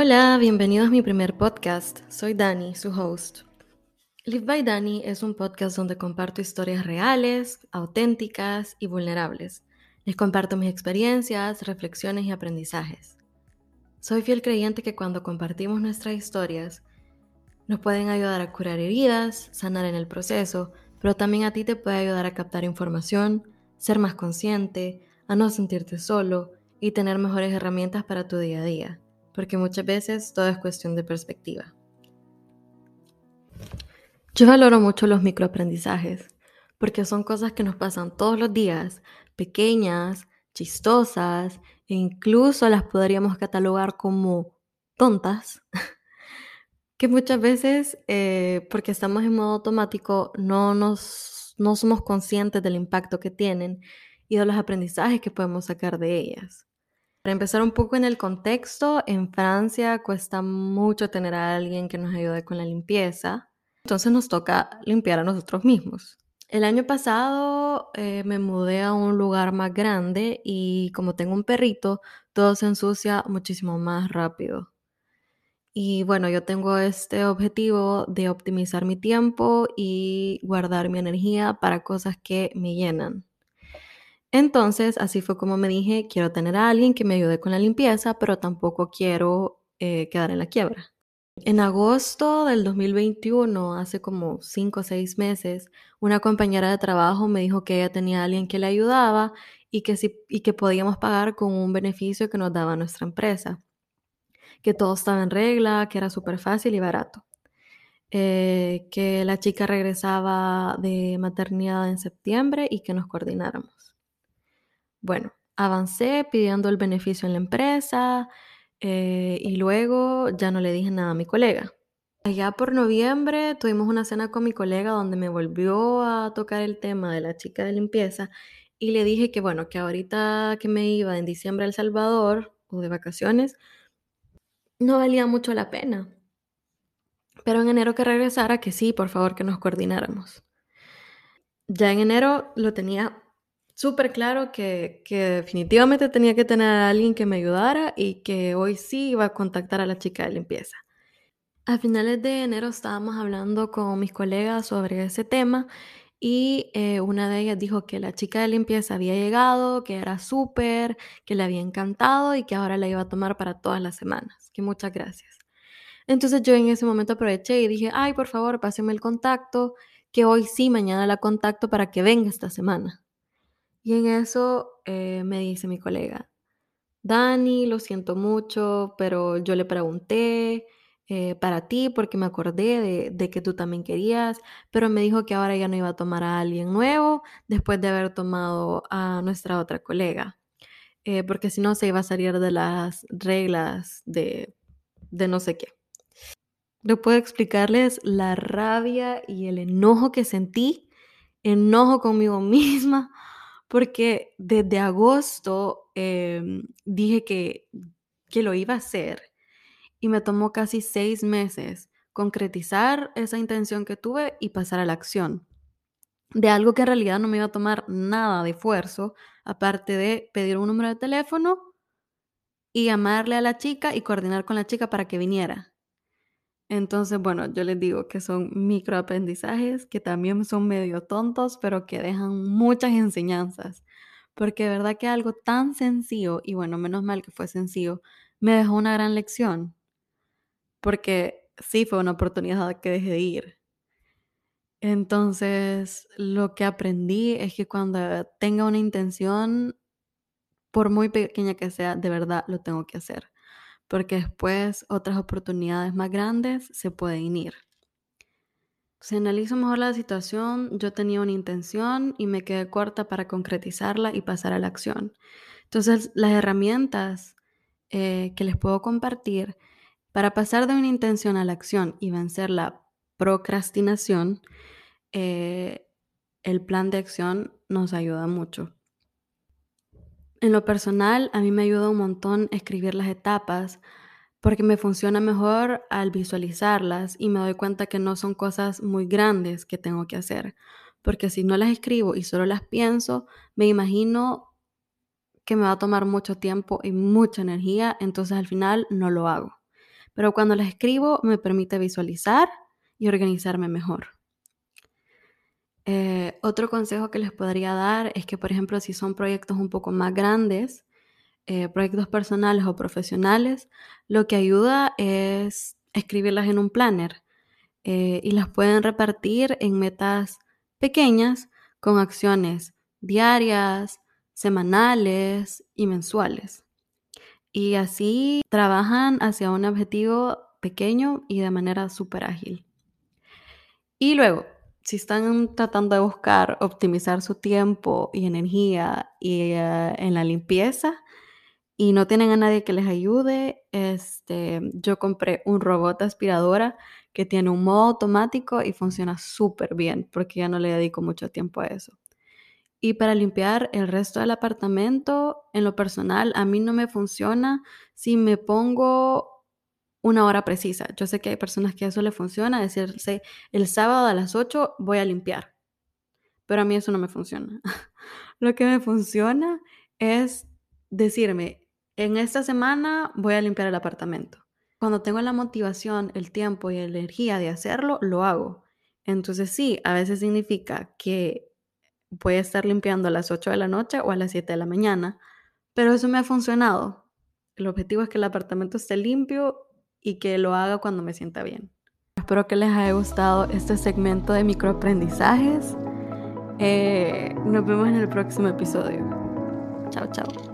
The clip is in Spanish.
Hola, bienvenidos a mi primer podcast. Soy Dani, su host. Live by Dani es un podcast donde comparto historias reales, auténticas y vulnerables. Les comparto mis experiencias, reflexiones y aprendizajes. Soy fiel creyente que cuando compartimos nuestras historias, nos pueden ayudar a curar heridas, sanar en el proceso, pero también a ti te puede ayudar a captar información, ser más consciente, a no sentirte solo y tener mejores herramientas para tu día a día, porque muchas veces todo es cuestión de perspectiva. Yo valoro mucho los microaprendizajes, porque son cosas que nos pasan todos los días, pequeñas, chistosas, e incluso las podríamos catalogar como tontas, que muchas veces, eh, porque estamos en modo automático, no, nos, no somos conscientes del impacto que tienen y de los aprendizajes que podemos sacar de ellas. Para empezar un poco en el contexto, en Francia cuesta mucho tener a alguien que nos ayude con la limpieza, entonces nos toca limpiar a nosotros mismos. El año pasado eh, me mudé a un lugar más grande y como tengo un perrito, todo se ensucia muchísimo más rápido. Y bueno, yo tengo este objetivo de optimizar mi tiempo y guardar mi energía para cosas que me llenan. Entonces, así fue como me dije, quiero tener a alguien que me ayude con la limpieza, pero tampoco quiero eh, quedar en la quiebra. En agosto del 2021, hace como 5 o 6 meses, una compañera de trabajo me dijo que ella tenía a alguien que le ayudaba y que, y que podíamos pagar con un beneficio que nos daba nuestra empresa que todo estaba en regla, que era súper fácil y barato. Eh, que la chica regresaba de maternidad en septiembre y que nos coordináramos. Bueno, avancé pidiendo el beneficio en la empresa eh, y luego ya no le dije nada a mi colega. Allá por noviembre tuvimos una cena con mi colega donde me volvió a tocar el tema de la chica de limpieza y le dije que bueno, que ahorita que me iba en diciembre a El Salvador o de vacaciones, no valía mucho la pena. Pero en enero que regresara, que sí, por favor, que nos coordináramos. Ya en enero lo tenía súper claro que, definitivamente tenía que tener a alguien que me ayudara y que hoy sí iba a contactar a la chica de limpieza. A finales de enero estábamos hablando con mis colegas sobre ese tema y eh, una de ellas dijo que la chica de limpieza había llegado, que era súper, que le había encantado y que ahora la iba a tomar para todas las semanas. Que muchas gracias. Entonces yo en ese momento aproveché y dije, ay, por favor, páseme el contacto, que hoy sí, mañana la contacto para que venga esta semana. Y en eso eh, me dice mi colega, Dani, lo siento mucho, pero yo le pregunté, eh, para ti porque me acordé de, que tú también querías, pero me dijo que ahora ya no iba a tomar a alguien nuevo después de haber tomado a nuestra otra colega, eh, porque si no se iba a salir de las reglas de, de no sé qué. No puedo explicarles la rabia y el enojo que sentí, enojo conmigo misma, porque desde agosto em, dije que, que lo iba a hacer y me tomó casi seis meses concretizar esa intención que tuve y pasar a la acción. De algo que en realidad no me iba a tomar nada de esfuerzo, aparte de pedir un número de teléfono y llamarle a la chica y coordinar con la chica para que viniera. Entonces, bueno, yo les digo que son microaprendizajes que también son medio tontos, pero que dejan muchas enseñanzas. Porque de verdad que algo tan sencillo, y bueno, menos mal que fue sencillo, me dejó una gran lección porque sí fue una oportunidad que dejé de ir. Entonces, lo que aprendí es que cuando tenga una intención, por muy pequeña que sea, de verdad lo tengo que hacer, porque después otras oportunidades más grandes se pueden ir. Si analizo mejor la situación, yo tenía una intención y me quedé corta para concretizarla y pasar a la acción. Entonces, las herramientas eh, que les puedo compartir para pasar de una intención a la acción y vencer la procrastinación, eh, el plan de acción nos ayuda mucho. En lo personal, a mí me ayuda un montón escribir las etapas porque me funciona mejor al visualizarlas y me doy cuenta que no son cosas muy grandes que tengo que hacer. Porque si no las escribo y solo las pienso, me imagino que me va a tomar mucho tiempo y mucha energía, entonces al final no lo hago. pero cuando las escribo me permite visualizar y organizarme mejor. Eh, otro consejo que les podría dar es que, por ejemplo, si son proyectos un poco más grandes, eh, proyectos personales o profesionales, lo que ayuda es escribirlas en un planner eh, y las pueden repartir en metas pequeñas con acciones diarias, semanales y mensuales. Y así trabajan hacia un objetivo pequeño y de manera súper ágil. Y luego, si están tratando de buscar optimizar su tiempo y energía y, eh, en la limpieza y no tienen a nadie que les ayude, este, yo compré un robot aspiradora que tiene un modo automático y funciona súper bien porque ya no le dedico mucho tiempo a eso. Y para limpiar el resto del apartamento, en lo personal, a mí no me funciona si me pongo una hora precisa. Yo sé que hay personas que eso le funciona, decirse el sábado a las 8 voy a limpiar, pero a mí eso no me funciona. Lo que me funciona es decirme, en esta semana voy a limpiar el apartamento. Cuando tengo la motivación, el tiempo y la energía de hacerlo, lo hago. Entonces sí, a veces significa que voy a estar limpiando a las 8 de la noche o a las 7 de la mañana, pero eso me ha funcionado. El objetivo es que el apartamento esté limpio y que lo haga cuando me sienta bien. Espero que les haya gustado este segmento de microaprendizajes. Eh, nos vemos en el próximo episodio. Chao, chao.